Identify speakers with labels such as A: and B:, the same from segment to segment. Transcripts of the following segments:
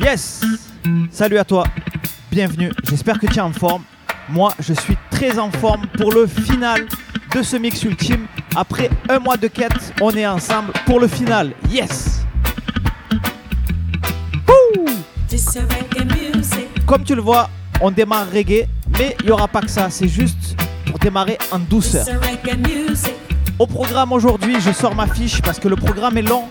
A: Yes Salut à toi, bienvenue, j'espère que tu es en forme. Moi, je suis très en forme pour le final de ce mix ultime. Après un mois de quête, on est ensemble pour le final. Yes Comme tu le vois, on démarre reggae, mais il n'y aura pas que ça, c'est juste pour démarrer en douceur. Au programme aujourd'hui, je sors ma fiche parce que le programme est long.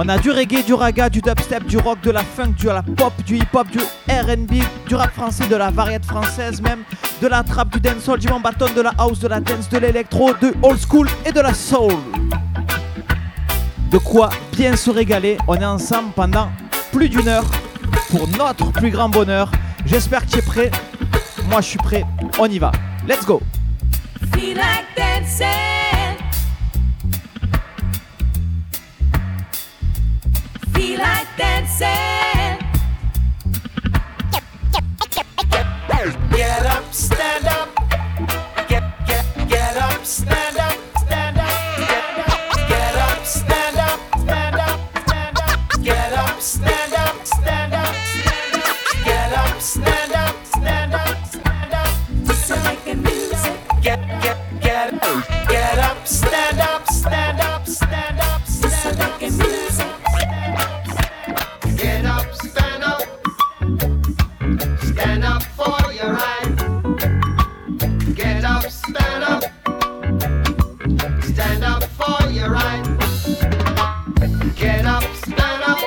A: On a du reggae, du raga, du dubstep, du rock, de la funk, du la pop, du hip-hop, du R&B, du rap français, de la variété française même, de la trap, du dancehall, du bâton, de la house, de la dance, de l'électro, de old school et de la soul. De quoi bien se régaler. On est ensemble pendant plus d'une heure pour notre plus grand bonheur. J'espère que tu es prêt. Moi, je suis prêt. On y va. Let's go.
B: Get up, stand up. Get, get, get up, stand up, stops and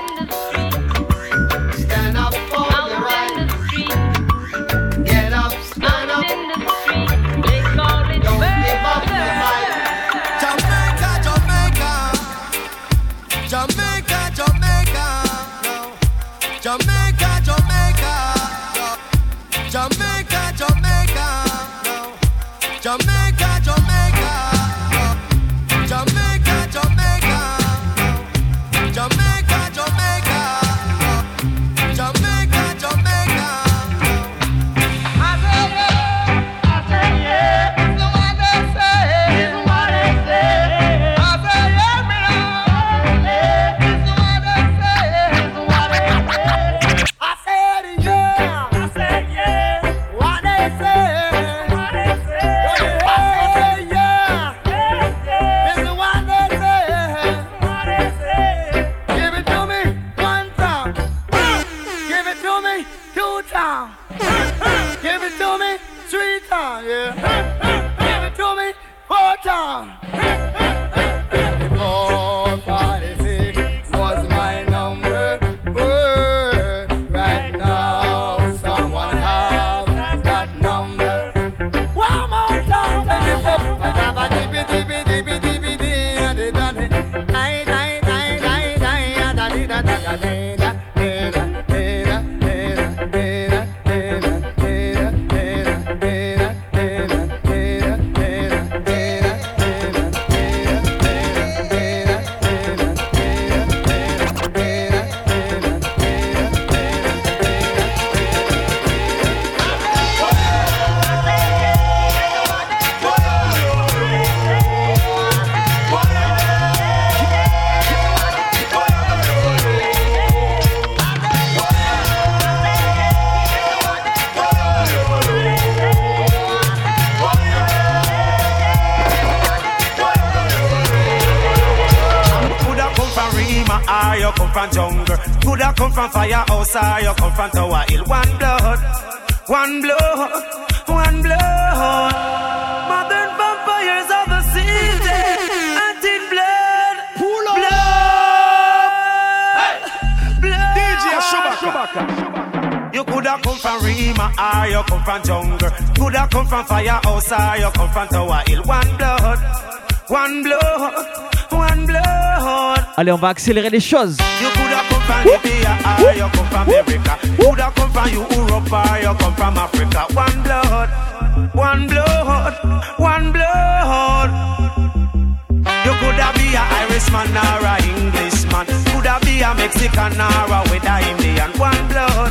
B: I
A: Allez, on va accélérer les choses.
C: You coulda come from Libya ah, or you come from America. Coulda come from Europe or you come from Africa. One blood, one blood, one blood. You coulda be a Irishman or a Englishman. Coulda be a Mexican or a Indian. One blood,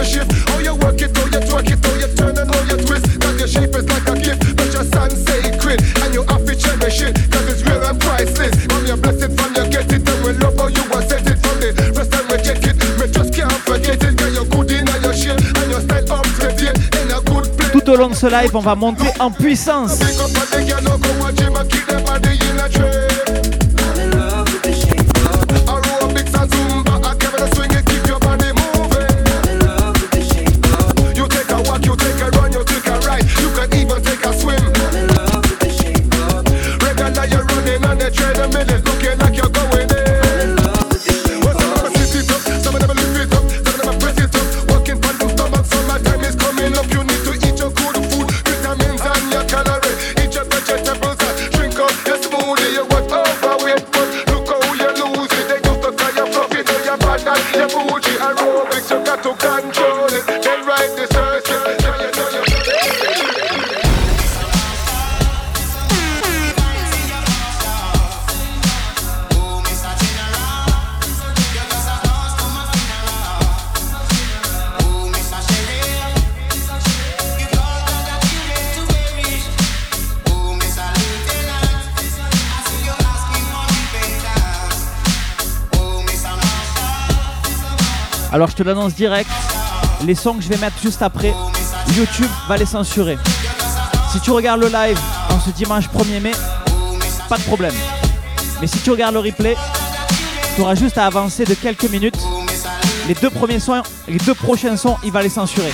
D: ce live, on va monter en puissance. Alors je te l'annonce direct, les sons que je vais mettre juste après, YouTube va les censurer. Si tu regardes le live en ce dimanche 1er mai, pas de problème. Mais si tu regardes le replay, tu auras juste à avancer de quelques minutes. Les deux premiers sons, les deux prochains sons, il va les censurer.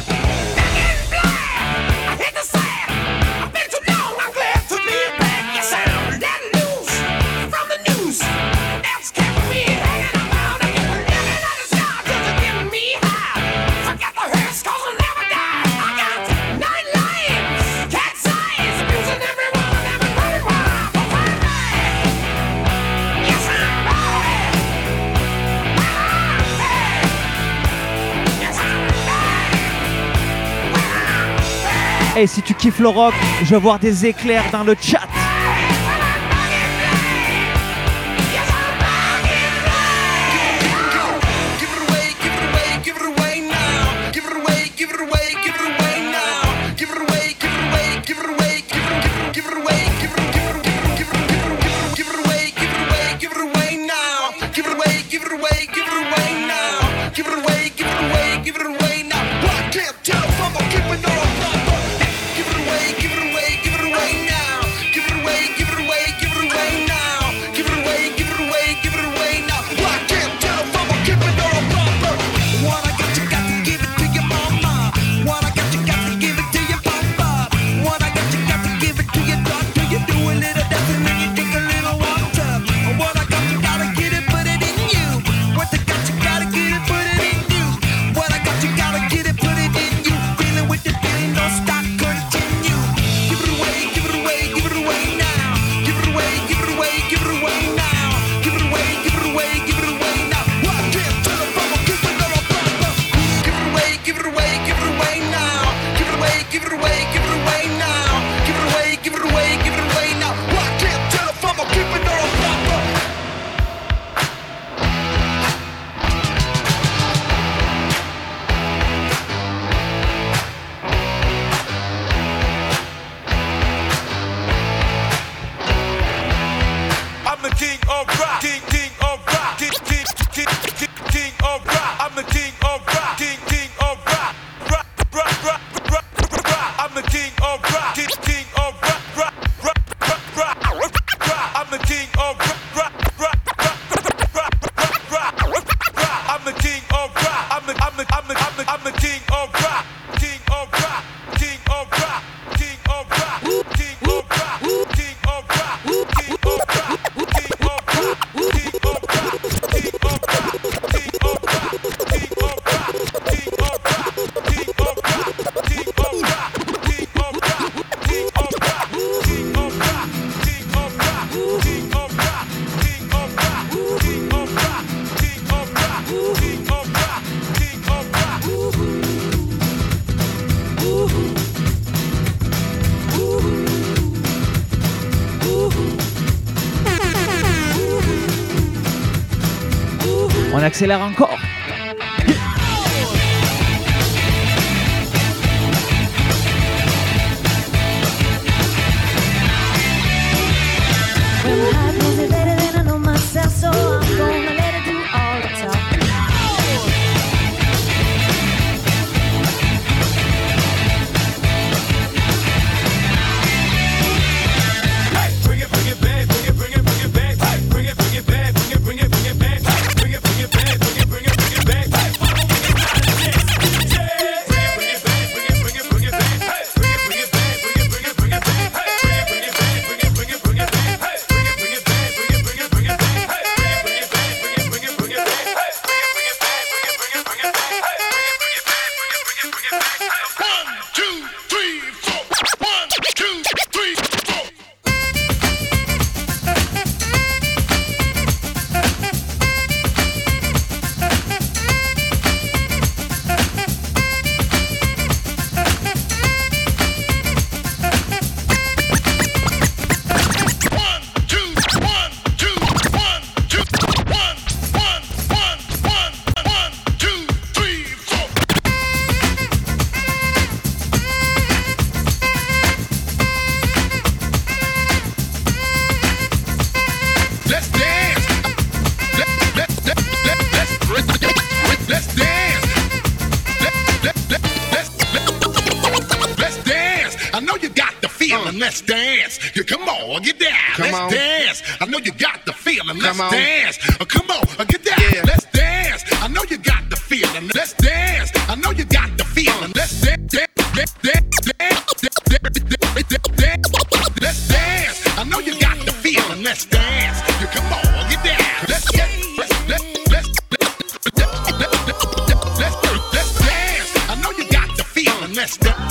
D: Et si tu kiffes le rock, je vais voir des éclairs dans le chat.
E: On
A: accélère encore.
F: Let's dance. Yeah, come on, get down.
G: Come
F: let's
G: on.
F: dance. I know you got the feeling. Let's
G: Come
F: dance. Uh, come on, uh, get down.
G: Yeah.
F: Let's dance. I know you got the feeling. Let's dance. I know you got the feeling. Let's dance. dance, dance, dance, dance, dance, dance, dance. Let's dance. I know you got the feeling. Let's dance. Yeah, come on, get down. Let's get. Let's let's let's let's let's let's dance. I know you got the feeling. Let's dance,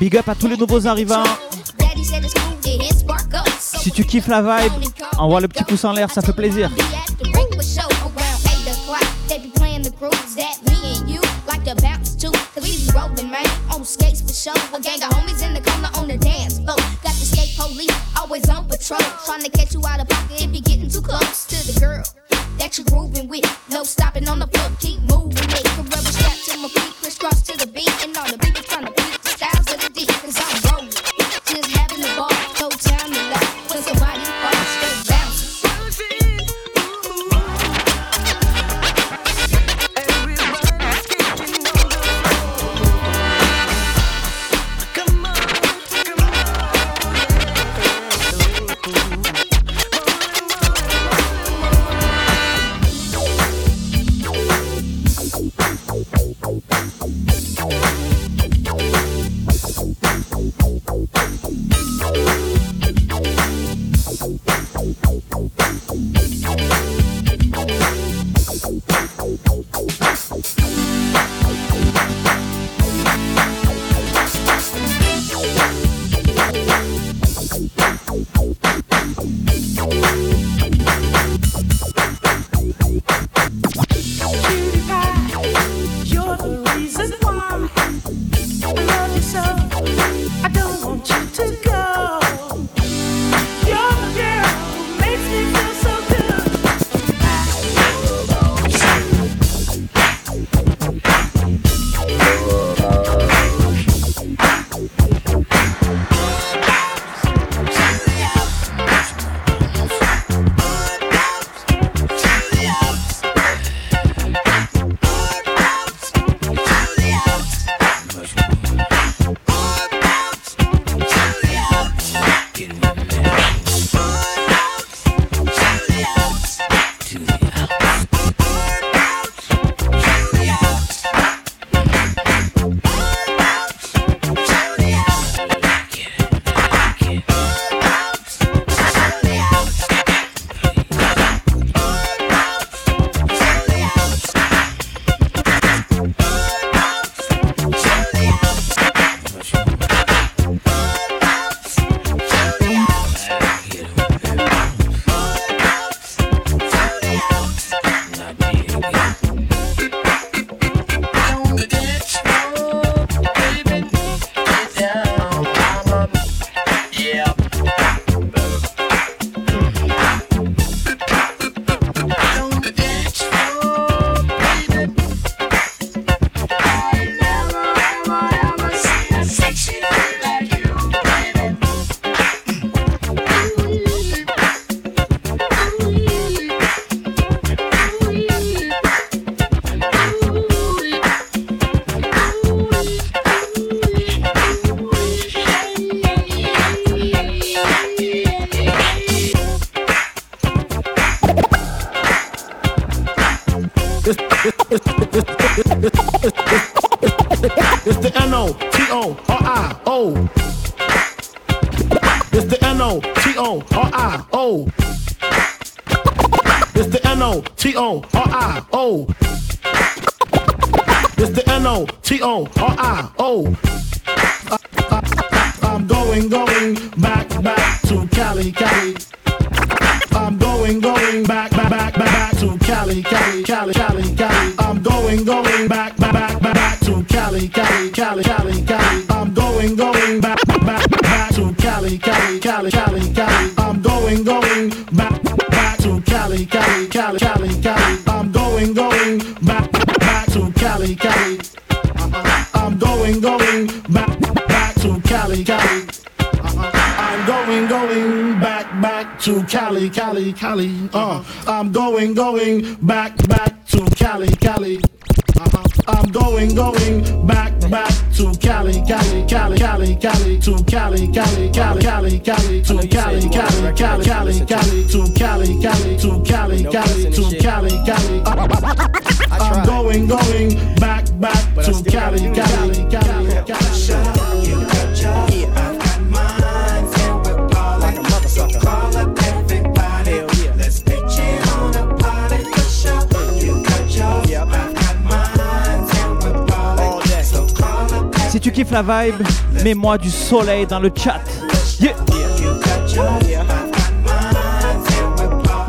A: Big up à tous les nouveaux arrivants. Si tu kiffes la vibe, envoie le petit pouce en l'air, ça fait plaisir.
H: Be at the breakfast show around 8 o'clock. They be playing the grooves that me and you like to bounce to. Cause we be on skates for show. A gang of homies in the corner on the dance floor. The skate police always on patrol. Trying to catch you out of pocket if you're getting too close to the girl that you're grooving with. No stopping on the floor, keep moving it. Can rubber strap to my feet, crisscross to the beat. And all the people trying to beat the styles of the D. Cause to
G: Cali, Cali, Cali, Cali, Cali, to Cali, Cali, Cali, Cali, Cali, to Cali, Cali, Cali, Cali, Cali, to Cali, Cali, to Cali, Cali, to Cali, Cali. I'm going, going back, back to Cali, Cali, Cali, Cali.
I: tu kiffes la vibe, mets-moi du soleil dans le chat.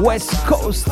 I: West Coast.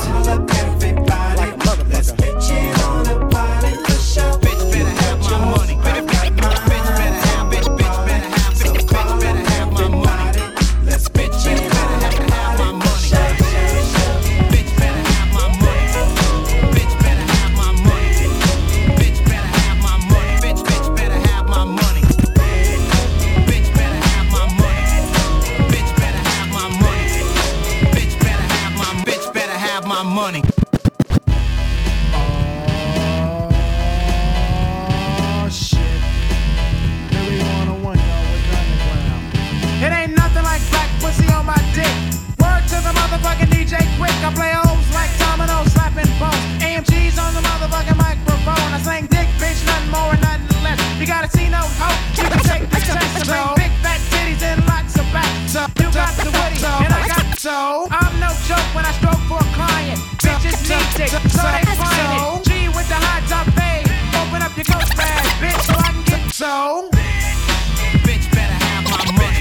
J: Bitch
C: better have my money.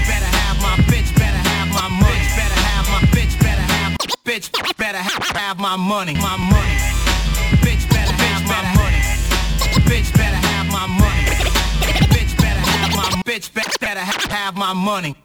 C: Bitch. Better have my money. Bitch. Better have bitch. Better have my money. My money. Bitch better have my money. Bitch better have my money. Bitch better have my bitch. Better have my money.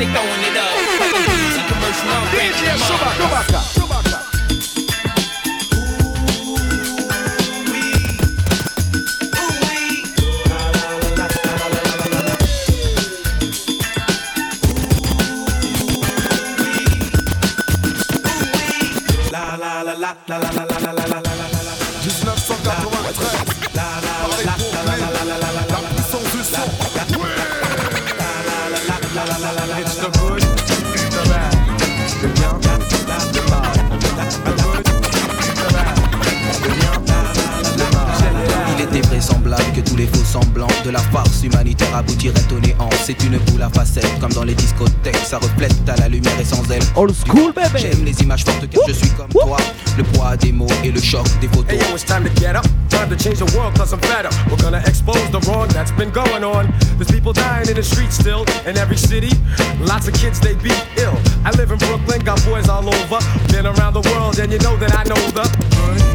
K: they
E: throwing it up. I'm DJ Chewbacca. Chewbacca.
K: Chewbacca. La la la la la la la la la la la la
L: 1993
M: des faux semblants de la farce humanitaire aboutirait au néant. C'est une boule à facettes, comme dans les discothèques, ça reflète à la lumière et sans elle.
A: Old school, baby.
M: J'aime les images fortes car je suis comme toi. Le poids des mots et le choc des photos.
N: Hey, yo, it's time to get up. Time to change the world cause I'm fed up. We're gonna expose the wrong that's been going on. There's people dying in the streets still in every city. Lots of kids, they be ill. I live in Brooklyn, got boys all over. Been around the world and you know that I know the good.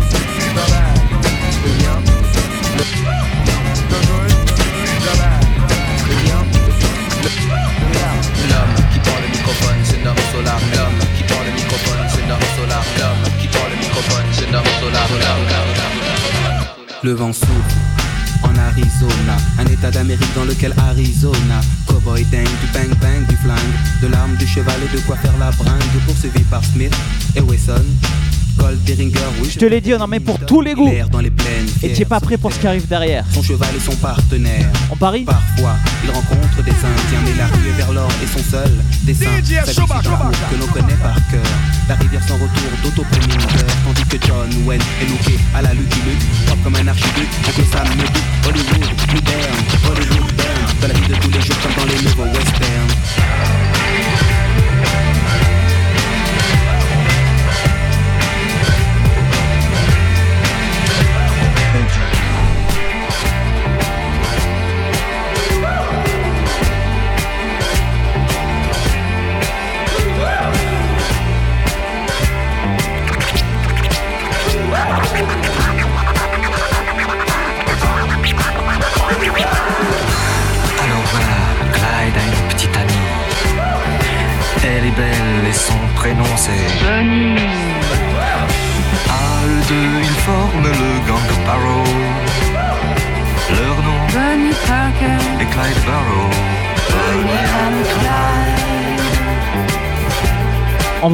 M: Le vent souffle en Arizona, un état d'Amérique dans lequel Arizona, cowboy dingue, du bang bang, du flingue, de l'arme, du cheval et de quoi faire la bringue, poursuivi par Smith et Wesson.
A: Je te l'ai dit, on en met pour tous les goûts.
M: Dans les plaines,
A: Et tu es pas prêt pour ce qui arrive derrière.
M: son cheval et son partenaire.
A: On parie
M: Parfois, il rencontre des Indiens, mais la rue est vers l'or et son seul dessin. C'est un que l'on connaît par cœur. La rivière sans retour d'auto-preminger, tandis que John Wayne est looké à la Lucky Luke, propre comme un archiduc. Oncle Sam me dit Hollywood, moderne, Hollywood burn. Dans la vie de tous les jours comme dans les nouveaux westerns.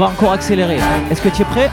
A: Va encore accélérer. Est-ce que tu es prêt?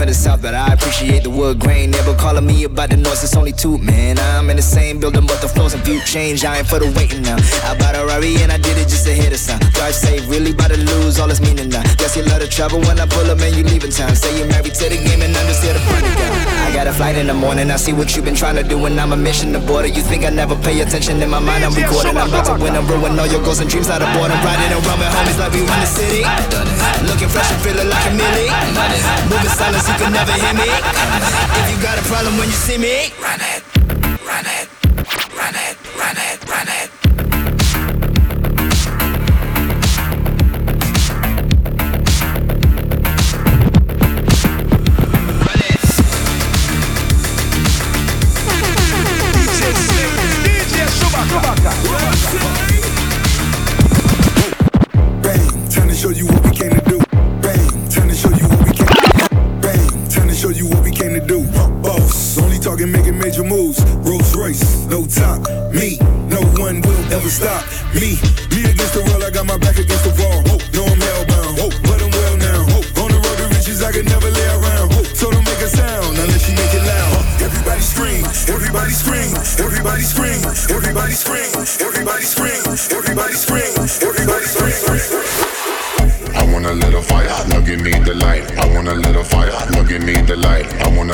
O: From the south, but I appreciate the wood grain. Never calling me about the noise, it's only two, man. I'm in the same building, but the floors and view change. I ain't for the waiting now. I bought a Rari and I did it just to hit a sign. Drive safe, really about to lose all its meaning now. Guess you love the trouble when I pull up and you leaving town. Say you're married to the game and I'm just here to burn it down. I got a flight in the morning, I see what you've been trying to do, and I'm a mission to border. You think I never pay attention in my mind? I'm recording. I'm about to win and ruin all your goals and dreams out of boredom. Riding around with homies like we run the city. Looking fresh and feeling like a millie. Moving silence, you can never hear me. If you got a problem when you see me, run it,
L: Me,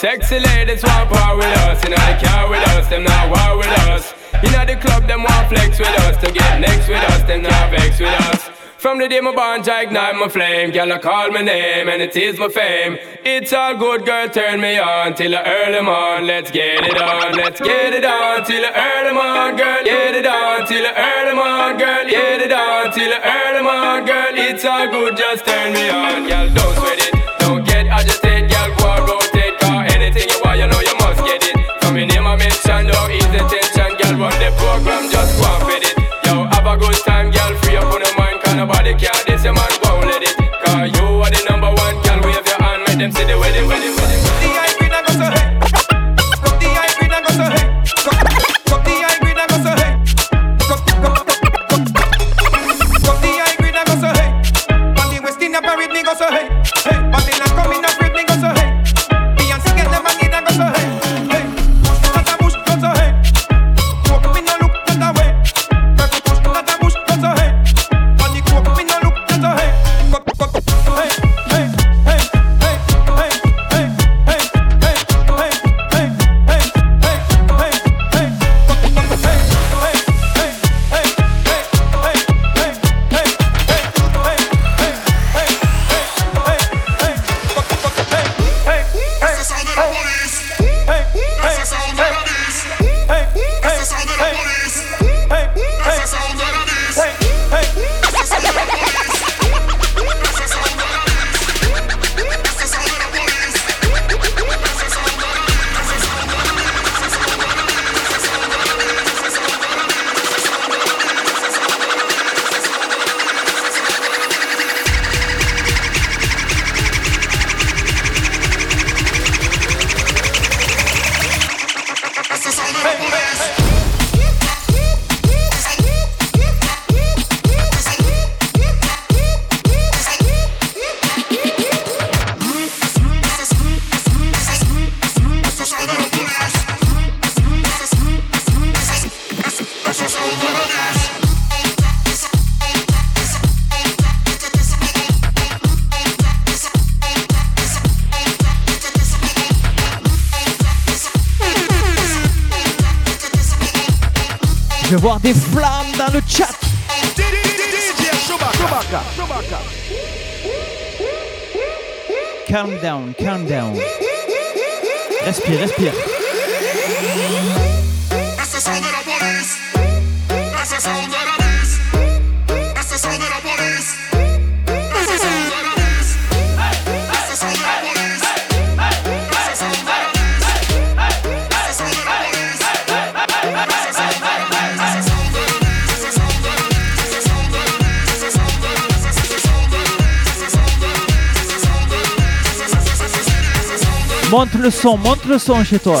P: Sexy ladies want power with us, in the car with us, them not war with us. In the club, them want flex with us, to get next with us, them not vex with us. From the day my bond, I ignite my flame. Girl, I call my name, and it is my fame. It's all good, girl, turn me on till the early morn. Let's get it on, let's get it on till the early morn, girl. Get it on till the early morn, girl. Get it on till the early morn, girl. It's all good, just turn me on, girl. Don't time, girl, free up on your mind, cause nobody care. This your man won't let it. Cause you are the number one, girl, wave your hand, make them see the wedding, wedding.
A: best. des flammes dans le chat. Calm down, calm down. Respire, respire.
F: Montre le son, montre le son chez toi.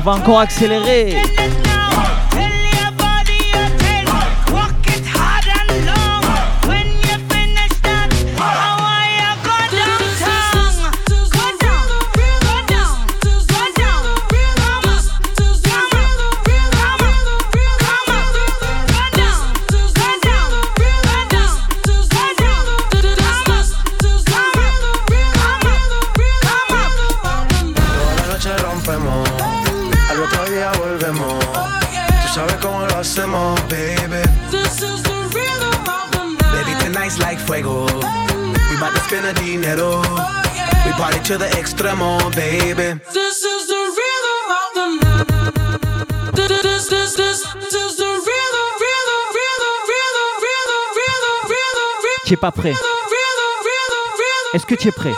A: On
F: va encore accélérer.
A: to the
Q: pas prêt. Est-ce que tu es prêt?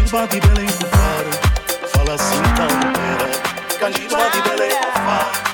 R: Candiba de Belém Faro, fala assim, campeira.
Q: Candiba de Belém Faro.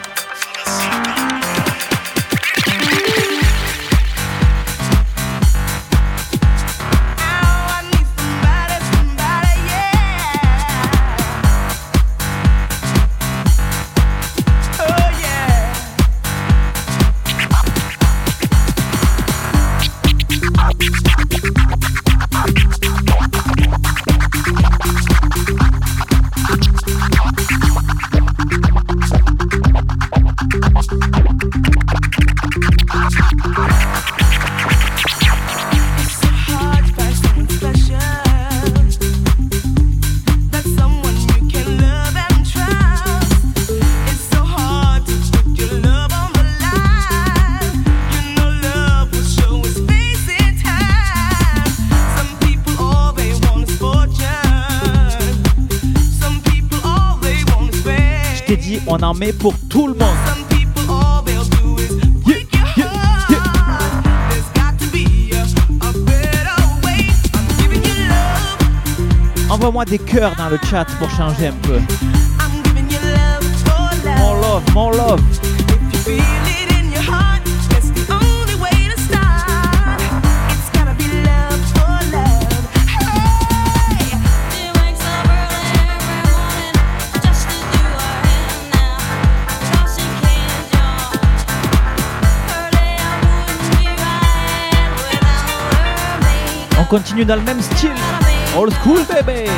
Q: en met pour tout le monde.
A: Envoie-moi des cœurs dans le chat pour changer un peu. Mon love, mon love. On continue dans le même style. Old school,
S: bébé.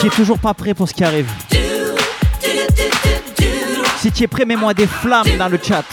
A: qui est toujours pas prêt pour ce qui arrive. Si tu es prêt, mets-moi des flammes dans le chat.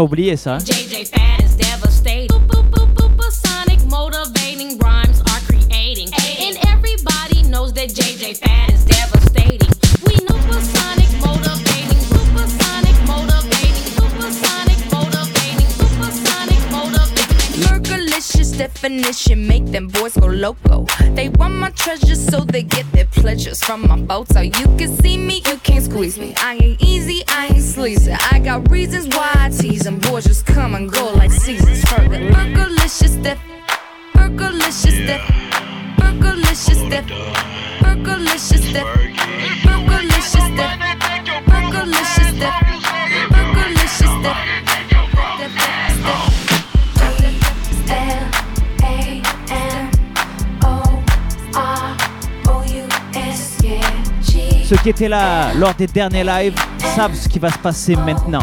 T: oublié ça.
U: Definition make them boys go loco. They want my treasures so they get their pleasures from my boat. So you can see me, you can't squeeze me. I ain't easy, I ain't sleazy. I got reasons why I tease them. Boys just come and go like seasons. Further, percolicious dip, percolicious dip, percolicious dip, percolicious dip, percolicious
T: Ceux qui étaient là lors des derniers lives savent ce qui va se passer maintenant.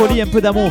T: un peu d'amour.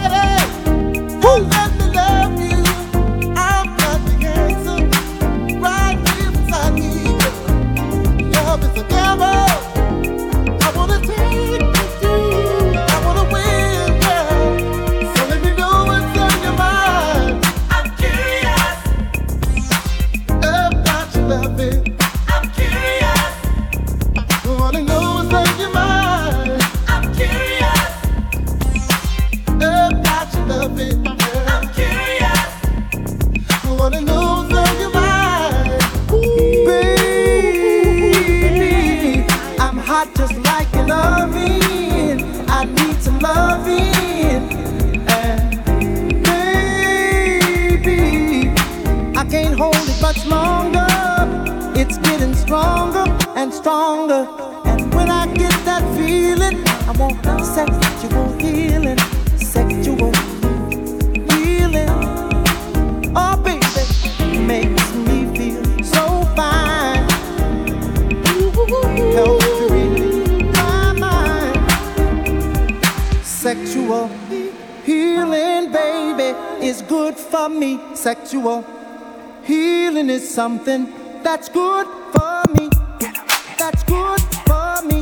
Q: Something that's good for me. That's good for me.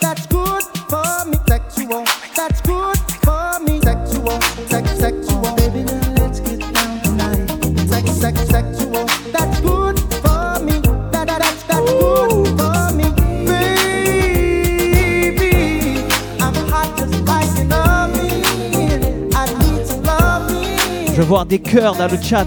Q: That's good for me. Sexual. That's good for me. Sexual. Sex, sexual. Baby, now let's get down tonight. Sex, sex, sexual. That's good for me. That, that, that's, that's good for me. Baby, I'm hot just like an oven. I need some loving.
A: Je veux voir des cœurs dans le chat.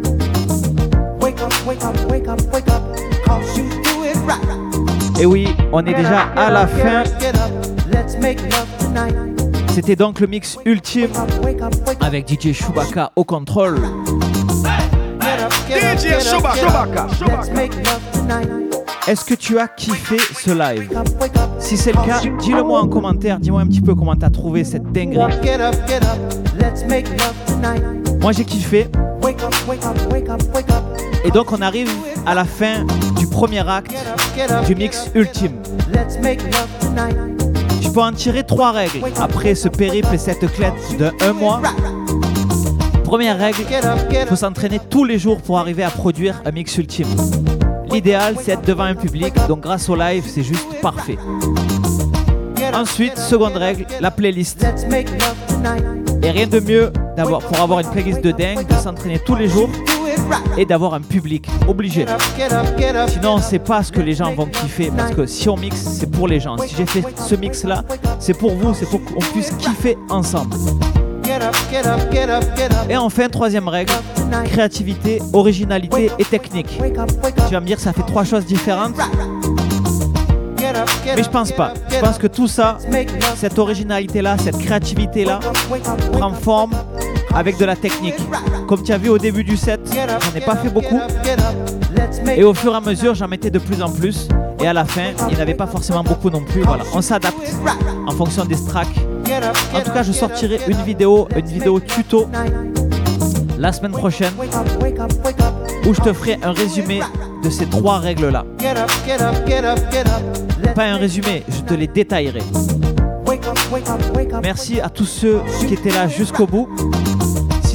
A: Et oui, on est déjà à la fin. C'était donc le mix ultime avec DJ Chewbacca au contrôle.
E: DJ Chewbacca.
A: Est-ce que tu as kiffé ce live? Si c'est le cas, dis-le-moi en commentaire. Dis-moi un petit peu comment t'as trouvé cette dinguerie. Moi j'ai kiffé. Et donc on arrive à la fin du premier acte du mix ultime. Tu peux en tirer trois règles après ce périple et cette clette de un mois. Première règle, il faut s'entraîner tous les jours pour arriver à produire un mix ultime. L'idéal, c'est être devant un public, donc grâce au live, c'est juste parfait. Ensuite, seconde règle, la playlist. Et rien de mieux pour avoir une playlist de dingue, de s'entraîner tous les jours. Et d'avoir un public obligé. Sinon, sait pas ce que les gens vont kiffer parce que si on mixe, c'est pour les gens. Si j'ai fait ce mix là, c'est pour vous, c'est pour qu'on puisse kiffer ensemble. Et enfin, troisième règle, créativité, originalité et technique. Tu vas me dire, ça fait trois choses différentes, mais je pense pas. Je pense que tout ça, cette originalité là, cette créativité là,
Q: Wake up, wake
A: prend forme avec de la technique. Comme tu as vu au début du set, j'en ai pas fait beaucoup. Et au fur et à mesure, j'en mettais de plus en plus. Et à la fin, il n'y avait pas forcément beaucoup non plus. Voilà, on s'adapte en fonction des tracks. En tout cas, je sortirai une vidéo, une vidéo tuto la semaine prochaine où je te ferai un résumé de ces trois règles-là. Pas un résumé, je te les détaillerai. Merci à tous ceux qui étaient là jusqu'au bout.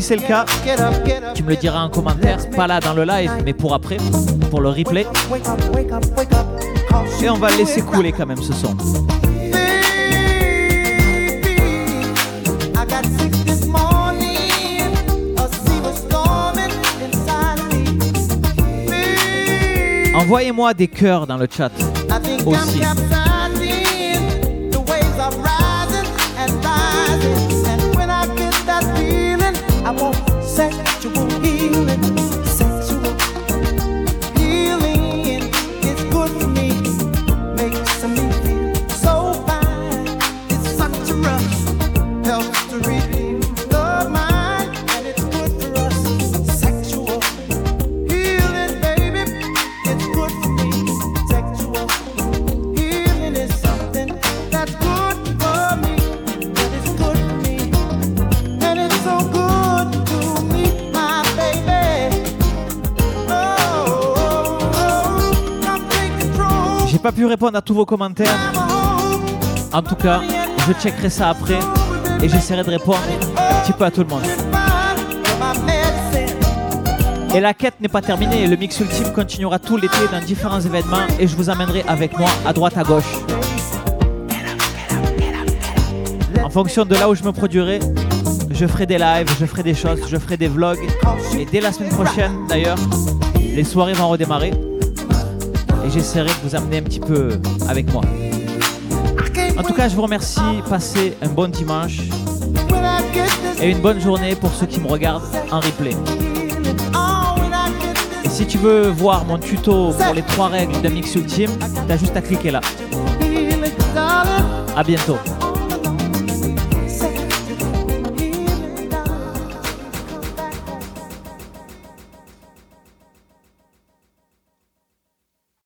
A: C'est le cas, tu me le diras en commentaire, pas là dans le live, mais pour après, pour le replay. Et on va laisser couler quand même ce son. Envoyez-moi des cœurs dans le chat aussi.
Q: I'm
A: off. Pas pu répondre à tous vos commentaires. En tout cas, je checkerai ça après et j'essaierai de répondre un petit peu à tout le monde. Et la quête n'est pas terminée, le mix ultime continuera tout l'été dans différents événements et je vous amènerai avec moi à droite à gauche. En fonction de là où je me produirai, je ferai des lives, je ferai des choses, je ferai des vlogs. Et dès la semaine prochaine d'ailleurs, les soirées vont redémarrer. Et j'essaierai de vous amener un petit peu avec moi. En tout cas, je vous remercie. Passez un bon dimanche et une bonne journée pour ceux qui me regardent en replay. Et si tu veux voir mon tuto pour les trois règles d'un mix ultime, t'as juste à cliquer là. À bientôt.